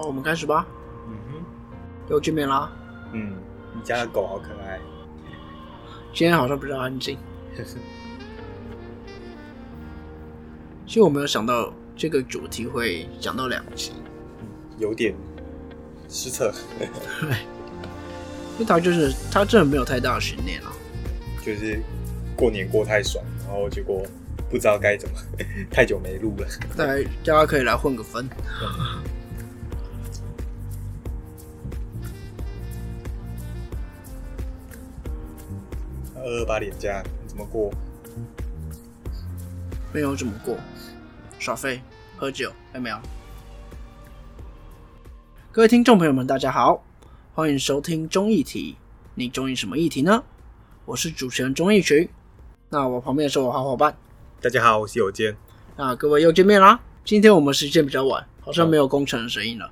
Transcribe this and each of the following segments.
好，我们开始吧。嗯哼，又见面啦。嗯，你家的狗好可爱。今天好像比较安静。其实我没有想到这个主题会讲到两集，有点失策，因为他就是他真的没有太大的悬念啊。就是过年过太爽，然后结果不知道该怎么，太久没录了。大家大家可以来混个分。二二八年假你怎么过？没有怎么过，耍废、喝酒，有没有？各位听众朋友们，大家好，欢迎收听中议题。你中意什么议题呢？我是主持人钟义群。那我旁边是我好伙伴。大家好，我是有健。那各位又见面啦。今天我们时间比较晚，好像没有工程的声音了。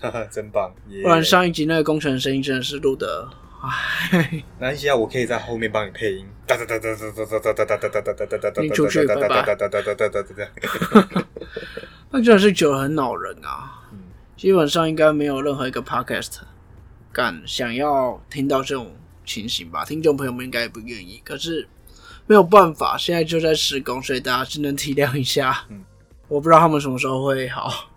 哈哈，真棒！不然上一集那个工程的声音真的是录的，唉。那现在我可以在后面帮你配音。哒哒哒哒哒哒哒哒哒哒哒哒哒哒哒哒。你出去拜拜。哒哒哒哒哒哒哒。那真的是久得很恼人啊！基本上应该没有任何一个 podcast 敢想要听到这种情形吧？听众朋友们应该也不愿意。可是没有办法，现在就在施工，所以大家只能体谅一下。嗯。我不知道他们什么时候会好。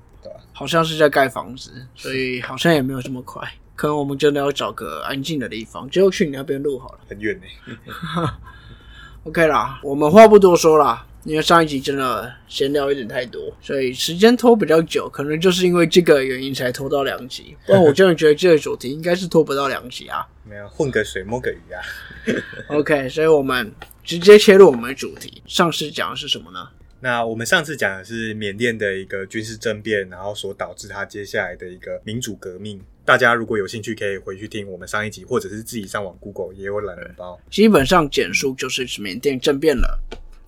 好像是在盖房子，所以好像也没有这么快。可能我们真的要找个安静的地方，就去你那边录好了。很远呢。OK 啦，我们话不多说啦，因为上一集真的闲聊有点太多，所以时间拖比较久，可能就是因为这个原因才拖到两集。不然我真的觉得这个主题应该是拖不到两集啊。没 有混个水摸个鱼啊。OK，所以我们直接切入我们的主题。上次讲的是什么呢？那我们上次讲的是缅甸的一个军事政变，然后所导致它接下来的一个民主革命。大家如果有兴趣，可以回去听我们上一集，或者是自己上网 Google 也有懒人包。基本上简述就是缅甸政变了，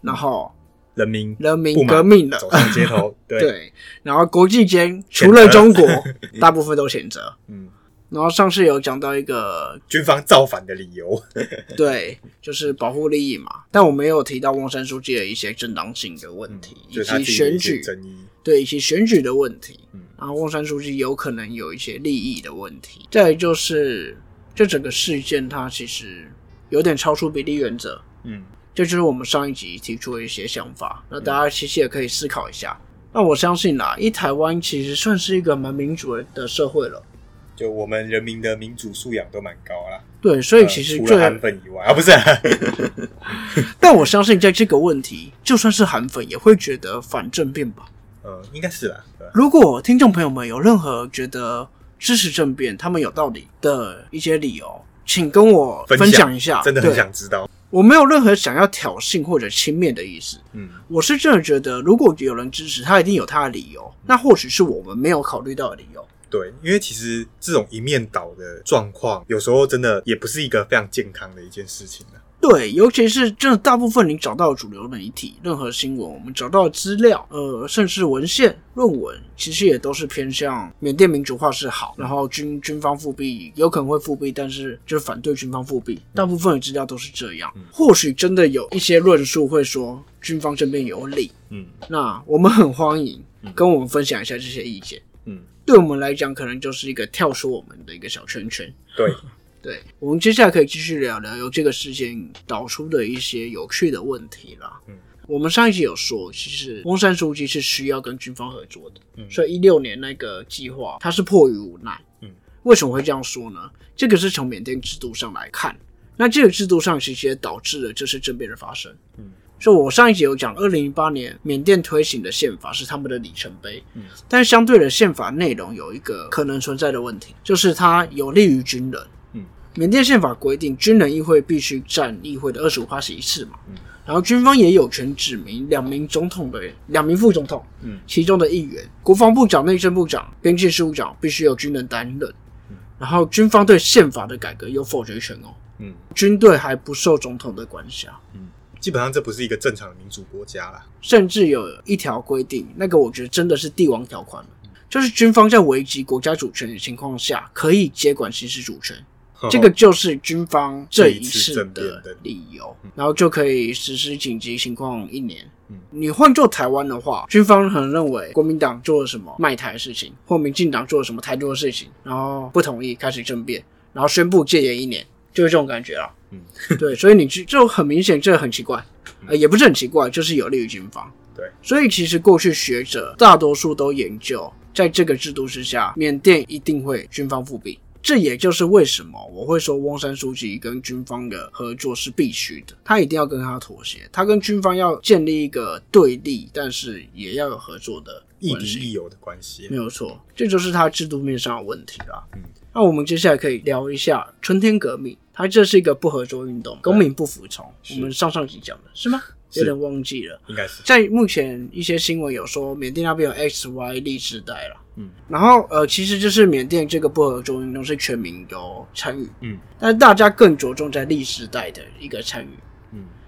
然后人民人民革命了，走上街头。对，然后国际间除了中国，大部分都谴责。嗯。然后上次有讲到一个军方造反的理由，对，就是保护利益嘛。但我没有提到翁山书记的一些正当性的问题，以及选举争议，对，以及选举的问题。嗯，然后翁山书记有可能有一些利益的问题。再就是这整个事件，它其实有点超出比例原则。嗯，这就是我们上一集提出的一些想法。那大家其实也可以思考一下。那我相信啦，一台湾其实算是一个蛮民主的社会了。就我们人民的民主素养都蛮高啦。对，所以其实除了韩粉以外 啊，不是。但我相信在这个问题，就算是韩粉也会觉得反政变吧。呃，应该是啦。如果听众朋友们有任何觉得支持政变、他们有道理的一些理由，请跟我分享一下，真的很想知道。我没有任何想要挑衅或者轻蔑的意思。嗯，我是真的觉得，如果有人支持他，一定有他的理由。那或许是我们没有考虑到的理由。对，因为其实这种一面倒的状况，有时候真的也不是一个非常健康的一件事情呢。对，尤其是真的大部分你找到主流媒体，任何新闻，我们找到的资料，呃，甚至文献、论文，其实也都是偏向缅甸民主化是好，然后军军方复辟有可能会复辟，但是就是反对军方复辟。大部分的资料都是这样。或许真的有一些论述会说军方这边有理，嗯，那我们很欢迎跟我们分享一下这些意见。对我们来讲，可能就是一个跳出我们的一个小圈圈。对，对，我们接下来可以继续聊聊由这个事件导出的一些有趣的问题啦。嗯，我们上一集有说，其实翁山书记是需要跟军方合作的，嗯，所以一六年那个计划他是迫于无奈。嗯，为什么会这样说呢？这个是从缅甸制度上来看，那这个制度上其实也导致了这次政变的发生。嗯。就我上一集有讲，二零一八年缅甸推行的宪法是他们的里程碑，嗯，但是相对的宪法内容有一个可能存在的问题，就是它有利于军人，嗯，缅甸宪法规定军人议会必须占议会的二十五趴席次嘛，嗯，然后军方也有权指明两名总统的两名副总统，嗯，其中的议员，国防部长、内政部长、边境事务长必须由军人担任，嗯，然后军方对宪法的改革有否决权哦，嗯，军队还不受总统的管辖，嗯。基本上这不是一个正常的民主国家啦，甚至有一条规定，那个我觉得真的是帝王条款就是军方在危及国家主权的情况下，可以接管行使主权。这个就是军方这一次的的理由，然后就可以实施紧急情况一年。你换做台湾的话，军方可能认为国民党做了什么卖台的事情，或民进党做了什么台独的事情，然后不同意开始政变，然后宣布戒严一年，就是这种感觉啊。嗯，对，所以你就就很明显，这很奇怪，呃，也不是很奇怪，就是有利于军方。对，所以其实过去学者大多数都研究，在这个制度之下，缅甸一定会军方复辟。这也就是为什么我会说翁山书记跟军方的合作是必须的，他一定要跟他妥协，他跟军方要建立一个对立，但是也要有合作的亦。敌亦友的关系没。有错，这就是他制度面上的问题啦。嗯，那我们接下来可以聊一下春天革命，它这是一个不合作运动，公民不服从。我们上上集讲的是吗？是有点忘记了。应该是在目前一些新闻有说，缅甸那边有 X、Y 历世代了。嗯，然后呃，其实就是缅甸这个不合作运动是全民有参与，嗯但是大家更着重在历世代的一个参与。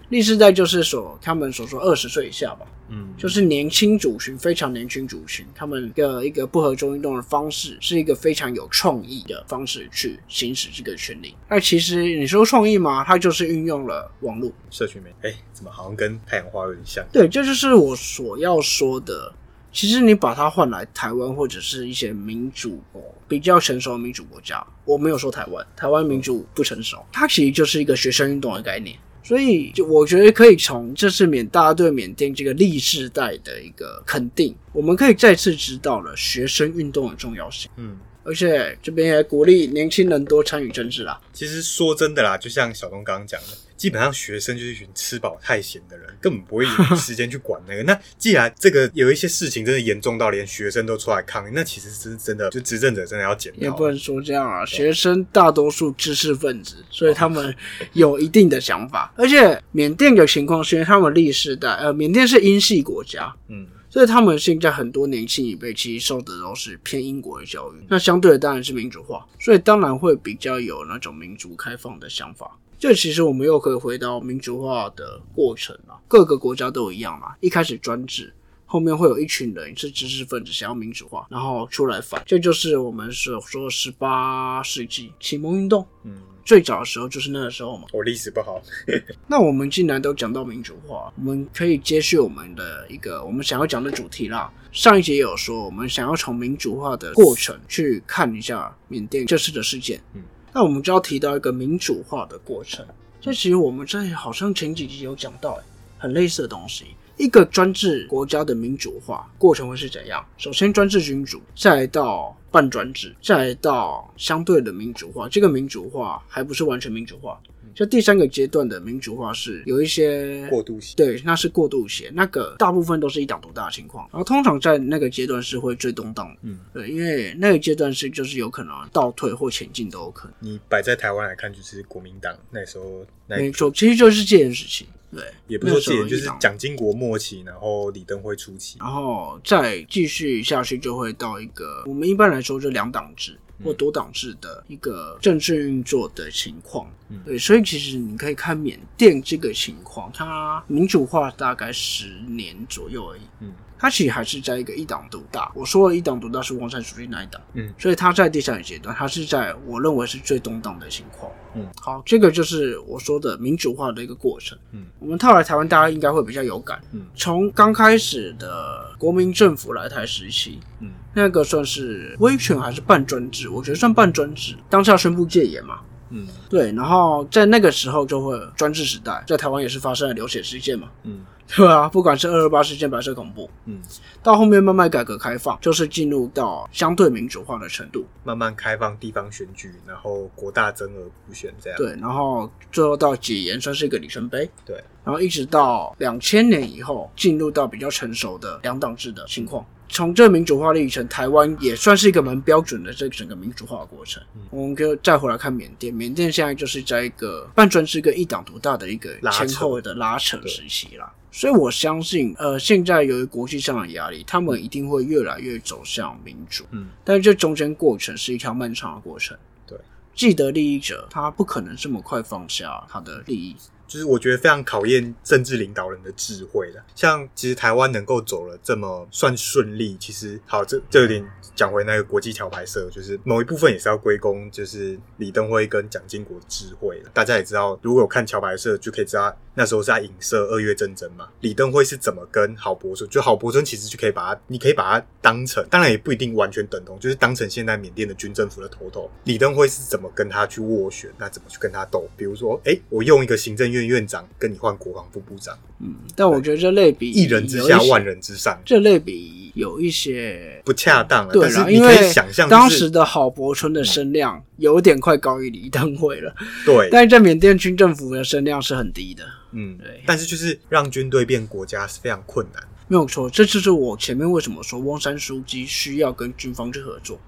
嗯历世代就是所他们所说二十岁以下吧，嗯，就是年轻族群，非常年轻族群，他们的一个不合作运动的方式是一个非常有创意的方式去行使这个权利。那其实你说创意嘛？它就是运用了网络。社群媒体，哎，怎么好像跟太阳花有点像？对，这就是我所要说的。其实你把它换来台湾或者是一些民主国比较成熟的民主国家，我没有说台湾，台湾民主不成熟，它其实就是一个学生运动的概念。所以，就我觉得可以从这次缅大家对缅甸这个历世代的一个肯定，我们可以再次知道了学生运动的重要性。嗯，而且这边也鼓励年轻人多参与政治啦。其实说真的啦，就像小东刚刚讲的，基本上学生就是一群吃饱太闲的人，根本不会有时间去管那个。那既然这个有一些事情真的严重到连学生都出来抗议，那其实是真的，就执政者真的要检讨也不。能说这样啊，学生大多数知识分子，所以他们有一定的想法。而且缅甸的情况是因为他们历史代，呃，缅甸是英系国家，嗯，所以他们现在很多年轻一辈其实受的都是偏英国的教育，那相对的当然是民主化，所以当然会比较有那种民主开放的想法。这其实我们又可以回到民主化的过程了，各个国家都一样啦，一开始专制。后面会有一群人是知识分子，想要民主化，然后出来反，这就是我们所说十八世纪启蒙运动嗯，最早的时候，就是那个时候嘛。我历史不好。那我们既然都讲到民主化，我们可以接续我们的一个我们想要讲的主题啦。上一节也有说，我们想要从民主化的过程去看一下缅甸这次的事件。嗯，那我们就要提到一个民主化的过程。这其实我们在好像前几集有讲到、欸，很类似的东西。一个专制国家的民主化过程会是怎样？首先专制君主，再到半专制，再到相对的民主化。这个民主化还不是完全民主化，就第三个阶段的民主化是有一些过渡期。对，那是过渡期，那个大部分都是一党独大的情况，然后通常在那个阶段是会最动荡的，嗯，对，因为那个阶段是就是有可能倒退或前进都有可能。你摆在台湾来看，就是国民党那时候那没错，其实就是这件事情，对，也不是说戒就是蒋经国末期，然后李登辉初期。然后再继续下去，就会到一个我们一般来说就两党制或多党制的一个政治运作的情况。嗯对，所以其实你可以看缅甸这个情况，它民主化大概十年左右而已。嗯它其实还是在一个一党独大。我说的一党独大是王山属于那一党，嗯所以它在第三个阶段，它是在我认为是最动荡的情况。嗯，好，这个就是我说的民主化的一个过程。嗯，我们套来台湾，大家应该会比较有感。嗯从刚开始的国民政府来台时期，嗯那个算是威权还是半专制？我觉得算半专制。当下宣布戒严嘛，嗯对，然后在那个时候就会专制时代，在台湾也是发生了流血事件嘛，嗯对啊，不管是二二八事件、白色恐怖，嗯，到后面慢慢改革开放，就是进入到相对民主化的程度，慢慢开放地方选举，然后国大增额补选这样。对，然后最后到解严算是一个里程碑，对，然后一直到两千年以后，进入到比较成熟的两党制的情况。从这个民主化历程，台湾也算是一个蛮标准的这整个民主化的过程。嗯我们就再回来看缅甸，缅甸现在就是在一个半专制跟一党独大的一个前后的拉扯时期啦。所以我相信，呃，现在由于国际上的压力，他们一定会越来越走向民主。嗯但是这中间过程是一条漫长的过程。对，既得利益者他不可能这么快放下他的利益。就是我觉得非常考验政治领导人的智慧的。像其实台湾能够走了这么算顺利，其实好，这这有点讲回那个国际桥牌社，就是某一部分也是要归功就是李登辉跟蒋经国智慧大家也知道，如果有看桥牌社，就可以知道那时候是在影射二月战争嘛。李登辉是怎么跟郝柏村，就郝柏村其实就可以把他，你可以把他当成，当然也不一定完全等同，就是当成现在缅甸的军政府的头头。李登辉是怎么跟他去斡旋，那怎么去跟他斗？比如说，哎，我用一个行政院。院长跟你换国防部部长，嗯，但我觉得这类比一人之下万人之上，这类比有一些不恰当了。对了，因为想象当时的郝柏村的声量有点快高于李登辉了，对。但是在缅甸军政府的声量是很低的，嗯，对。但是就是让军队变国家是非常困难，没有错。这就是我前面为什么说翁山书记需要跟军方去合作，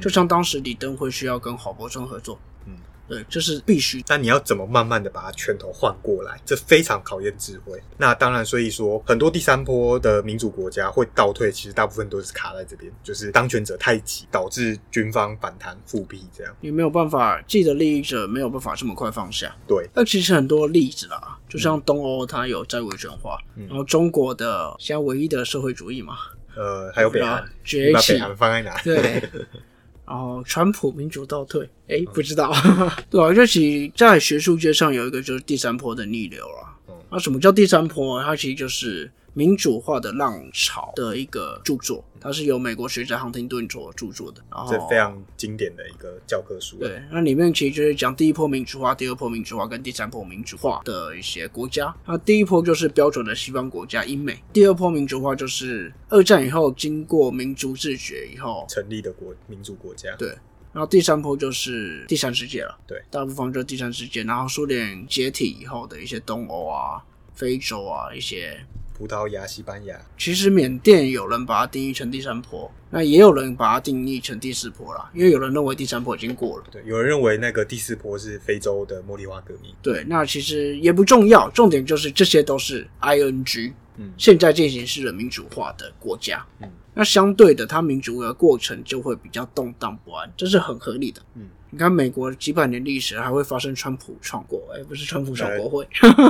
就像当时李登辉需要跟郝柏村合作。对，这是必须。但你要怎么慢慢的把它拳头换过来？这非常考验智慧。那当然，所以说很多第三波的民主国家会倒退，其实大部分都是卡在这边，就是当权者太急，导致军方反弹复辟这样。也没有办法，既得利益者没有办法这么快放下。对。那其实很多例子啦，就像东欧，它有债务权化，然后中国的现在唯一的社会主义嘛，呃，还有北韩崛起，北韩放在哪？对。然后，川普民主倒退，哎，不知道，对啊，就其在学术界上有一个就是第三波的逆流了。那什么叫第三波？它其实就是。民主化的浪潮的一个著作，它是由美国学者亨廷顿所著作的，然后这非常经典的一个教科书。对，那里面其实就是讲第一波民主化、第二波民主化跟第三波民主化的一些国家。那第一波就是标准的西方国家，英美；第二波民主化就是二战以后经过民族自觉以后成立的国民主国家。对，然后第三波就是第三世界了。对，大部分就是第三世界。然后苏联解体以后的一些东欧啊、非洲啊一些。葡萄牙、西班牙，其实缅甸有人把它定义成第三波，那也有人把它定义成第四波啦。因为有人认为第三波已经过了，对，有人认为那个第四波是非洲的茉莉花革命。对，那其实也不重要，重点就是这些都是 ING，嗯，现在进行式的民主化的国家，嗯，那相对的，它民主的过程就会比较动荡不安，这是很合理的，嗯。你看，美国几百年历史还会发生川普闯国，哎，不是川普闯国会。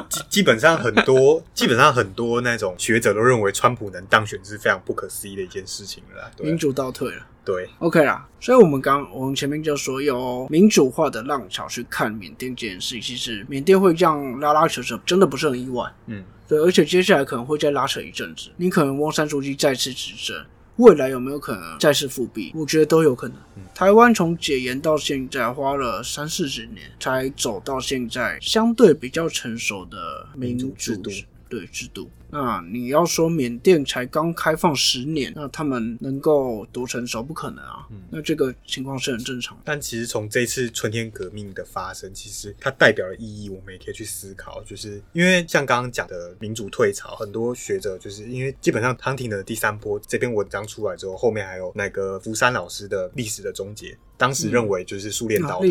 基基本上很多，基本上很多那种学者都认为川普能当选是非常不可思议的一件事情了。民主倒退了，对，OK 啦。所以，我们刚我们前面就说有民主化的浪潮去看缅甸这件事，其实缅甸会这样拉拉扯扯，真的不是很意外。嗯，对，而且接下来可能会再拉扯一阵子，你可能翁山书记再次执政。未来有没有可能再次复辟？我觉得都有可能。台湾从解严到现在花了三四十年，才走到现在相对比较成熟的民主制度。对制度，那你要说缅甸才刚开放十年，那他们能够多成熟？不可能啊。那这个情况是很正常。但其实从这次春天革命的发生，其实它代表的意义，我们也可以去思考。就是因为像刚刚讲的民主退潮，很多学者就是因为基本上汤廷的第三波这篇文章出来之后，后面还有那个福山老师的历史的终结。当时认为就是苏联倒台，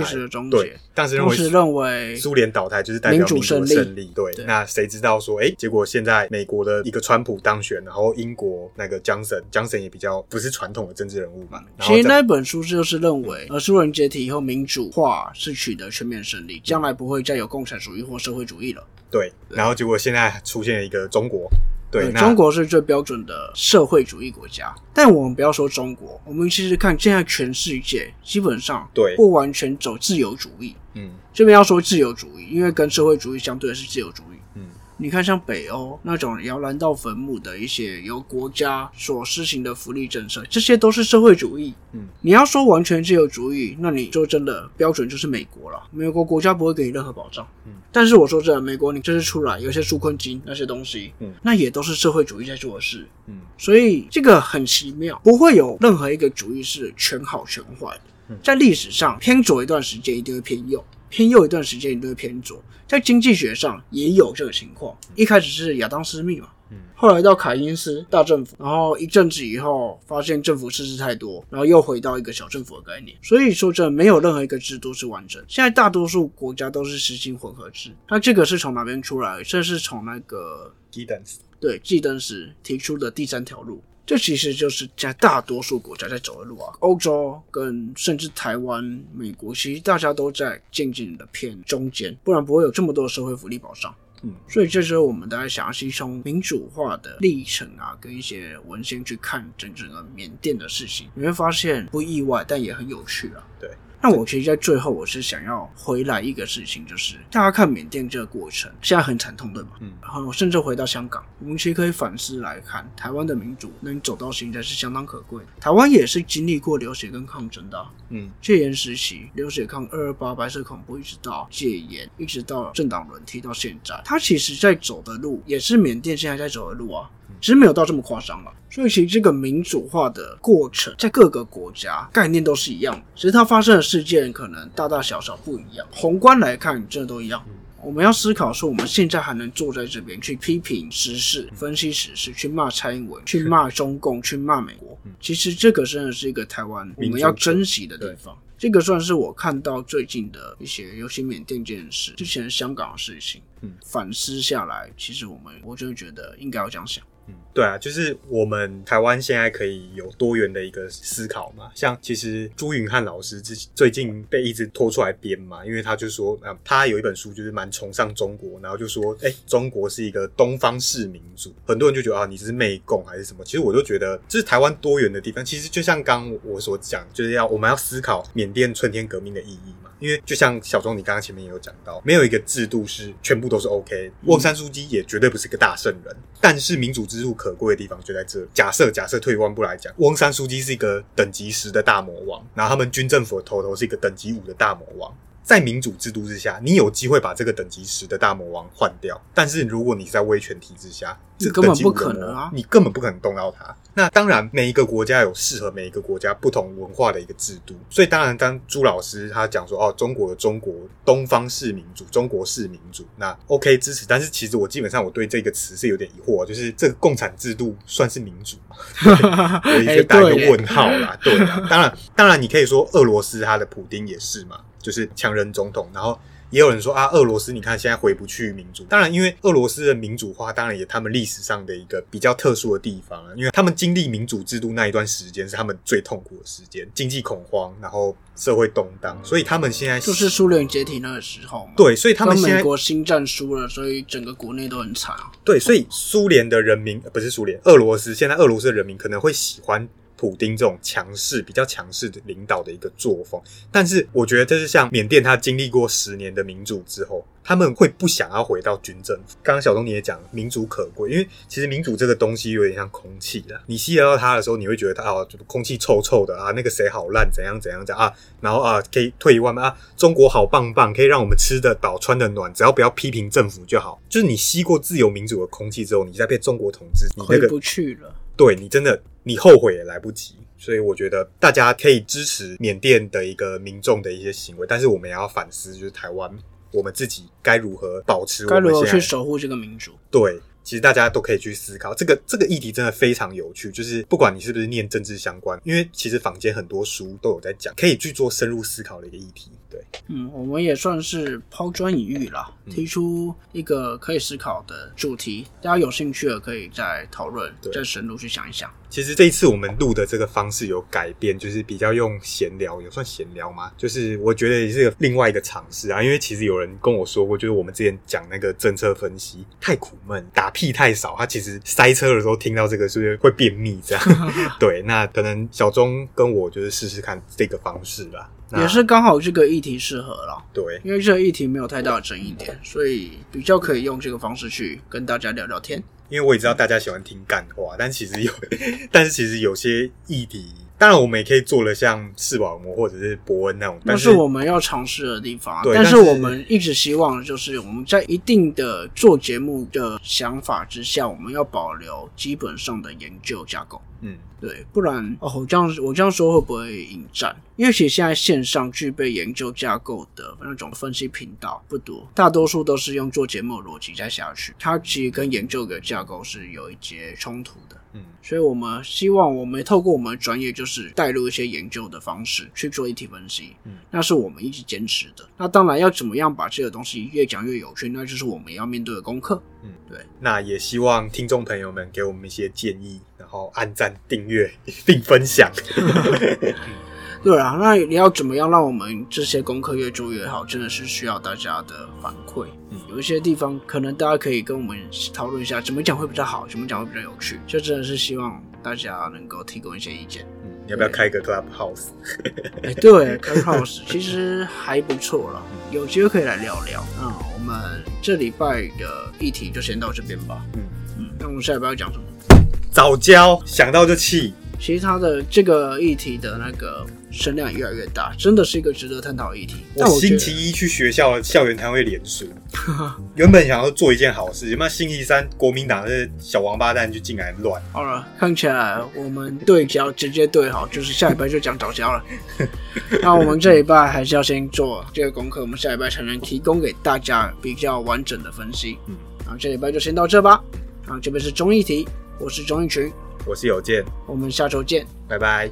对，当时认为认为苏联倒台就是代表民主胜利，对。那谁知道说，哎，结果现在美国的一个川普当选，然后英国那个江森，江森也比较不是传统的政治人物嘛。其实那本书就是认为，呃，苏联解体以后，民主化是取得全面胜利，将来不会再有共产主义或社会主义了。对，然后结果现在出现了一个中国。对，中国是最标准的社会主义国家，但我们不要说中国，我们其实看现在全世界基本上对不完全走自由主义。嗯，这边要说自由主义，因为跟社会主义相对的是自由主义。你看，像北欧那种摇篮到坟墓的一些由国家所施行的福利政策，这些都是社会主义。嗯，你要说完全自由主义，那你说真的标准就是美国了。美国国家不会给你任何保障。嗯，但是我说真的，美国你这次出来有些纾困金那些东西，嗯，那也都是社会主义在做的事。嗯，所以这个很奇妙，不会有任何一个主义是全好全坏的。在历史上偏左一段时间，一定会偏右。偏右一段时间，你都会偏左。在经济学上也有这个情况。一开始是亚当斯密嘛，嗯，后来到凯因斯大政府，然后一阵子以后发现政府赤字太多，然后又回到一个小政府的概念。所以说，这没有任何一个制度是完整。现在大多数国家都是实行混合制。那这个是从哪边出来？这是从那个基登斯对基登斯提出的第三条路。这其实就是在大多数国家在走的路啊，欧洲跟甚至台湾、美国，其实大家都在渐渐的偏中间，不然不会有这么多的社会福利保障。嗯，所以这时候我们大家详细从民主化的历程啊，跟一些文献去看整整个缅甸的事情，你会发现不意外，但也很有趣啊。对。那我其实，在最后，我是想要回来一个事情，就是大家看缅甸这个过程，现在很惨痛，对吗？嗯。然后甚至回到香港，我们其实可以反思来看，台湾的民主能走到现在是相当可贵。台湾也是经历过流血跟抗争的，嗯，戒严时期流血抗二二八白色恐怖，一直到戒严，一直到政党轮替到现在，它其实在走的路也是缅甸现在在走的路啊。其实没有到这么夸张了，所以其实这个民主化的过程在各个国家概念都是一样的，只是它发生的事件可能大大小小不一样。宏观来看，这都一样。我们要思考说，我们现在还能坐在这边去批评时事、分析时事、去骂蔡英文、去骂中共、去骂美国，其实这个真的是一个台湾我们要珍惜的地方。这个算是我看到最近的一些，尤其缅甸这件事，之前香港的事情，嗯，反思下来，其实我们我真的觉得应该要这样想。对啊，就是我们台湾现在可以有多元的一个思考嘛。像其实朱云汉老师之最近被一直拖出来编嘛，因为他就说啊，他有一本书就是蛮崇尚中国，然后就说，哎，中国是一个东方式民主，很多人就觉得啊，你是媚共还是什么？其实我就觉得这是台湾多元的地方。其实就像刚我所讲，就是要我们要思考缅甸春天革命的意义嘛。因为就像小钟你刚刚前面也有讲到，没有一个制度是全部都是 OK。翁山书记也绝对不是个大圣人，但是民主之路可贵的地方就在这。假设假设退一万步来讲，翁山书记是一个等级十的大魔王，然后他们军政府的头头是一个等级五的大魔王。在民主制度之下，你有机会把这个等级十的大魔王换掉。但是如果你在威权体制下，这根本不可能啊！你根本不可能动到它。那当然，每一个国家有适合每一个国家不同文化的一个制度。所以当然，当朱老师他讲说哦，中国的中国东方式民主，中国式民主，那 OK 支持。但是其实我基本上我对这个词是有点疑惑，就是这个共产制度算是民主吗？有一个打一个问号啦。对，当然，当然你可以说俄罗斯他的普丁也是嘛。就是强人总统，然后也有人说啊，俄罗斯你看现在回不去民主。当然，因为俄罗斯的民主化，当然也他们历史上的一个比较特殊的地方啊，因为他们经历民主制度那一段时间是他们最痛苦的时间，经济恐慌，然后社会动荡，所以他们现在就是苏联解体那个时候嘛。对，所以他们现在美国新战输了，所以整个国内都很惨。对，所以苏联的人民不是苏联，俄罗斯现在俄罗斯的人民可能会喜欢。普丁这种强势、比较强势的领导的一个作风，但是我觉得这是像缅甸，他经历过十年的民主之后，他们会不想要回到军政府。刚刚小东你也讲，民主可贵，因为其实民主这个东西有点像空气的，你吸得到它的时候，你会觉得它啊，空气臭臭的啊，那个谁好烂，怎样怎样讲啊，然后啊，可以退一万步啊，中国好棒棒，可以让我们吃得饱、穿得暖，只要不要批评政府就好。就是你吸过自由民主的空气之后，你再被中国统治，你回不去了。对你真的，你后悔也来不及。所以我觉得大家可以支持缅甸的一个民众的一些行为，但是我们也要反思，就是台湾我们自己该如何保持，该如何去守护这个民主。对，其实大家都可以去思考这个这个议题，真的非常有趣。就是不管你是不是念政治相关，因为其实坊间很多书都有在讲，可以去做深入思考的一个议题。对，嗯，我们也算是抛砖引玉了，提出一个可以思考的主题，大家有兴趣的可以再讨论，再深入去想一想。其实这一次我们录的这个方式有改变，就是比较用闲聊，有算闲聊吗？就是我觉得也是另外一个尝试啊，因为其实有人跟我说过，就是我们之前讲那个政策分析太苦闷，打屁太少，他其实塞车的时候听到这个是不是会便秘这样？对，那可能小钟跟我就是试试看这个方式吧。也是刚好这个议题适合了，对，因为这个议题没有太大的争议点，所以比较可以用这个方式去跟大家聊聊天。因为我也知道大家喜欢听干话，但其实有，但是其实有些议题，当然我们也可以做了像视网膜或者是伯恩那种，那是我们要尝试的地方。但是我们一直希望就是我们在一定的做节目的想法之下，我们要保留基本上的研究架构。嗯。对，不然哦，我这样我这样说会不会引战？因为其实现在线上具备研究架构的那种分析频道不多，大多数都是用做节目的逻辑再下去，它其实跟研究的架构是有一些冲突的。嗯，所以我们希望我们透过我们的专业，就是带入一些研究的方式去做一体分析。嗯，那是我们一直坚持的。那当然要怎么样把这个东西越讲越有趣，那就是我们要面对的功课。嗯，对。那也希望听众朋友们给我们一些建议，然后按赞、订阅 并分享。对啊，那你要怎么样让我们这些功课越做越好，真的是需要大家的反馈。嗯，有一些地方可能大家可以跟我们讨论一下，怎么讲会比较好，怎么讲会比较有趣，就真的是希望大家能够提供一些意见。嗯，要不要开一个 Clubhouse？哎，对，Clubhouse 其实还不错了，有机会可以来聊聊。嗯我们这礼拜的议题就先到这边吧。嗯嗯，那我们下礼拜要讲什么？早教，想到就气。其实它的这个议题的那个声量越来越大，真的是一个值得探讨的议题。我星期一去学校校园摊位连输，原本想要做一件好事，那星期三国民党的小王八蛋就进来乱。好了，看起来我们对焦直接对好，就是下礼拜就讲早教了。那我们这礼拜还是要先做这个功课，我们下礼拜才能提供给大家比较完整的分析。嗯，然后这礼拜就先到这吧。啊，这边是中议题，我是钟义群。我是有健，我们下周见，拜拜。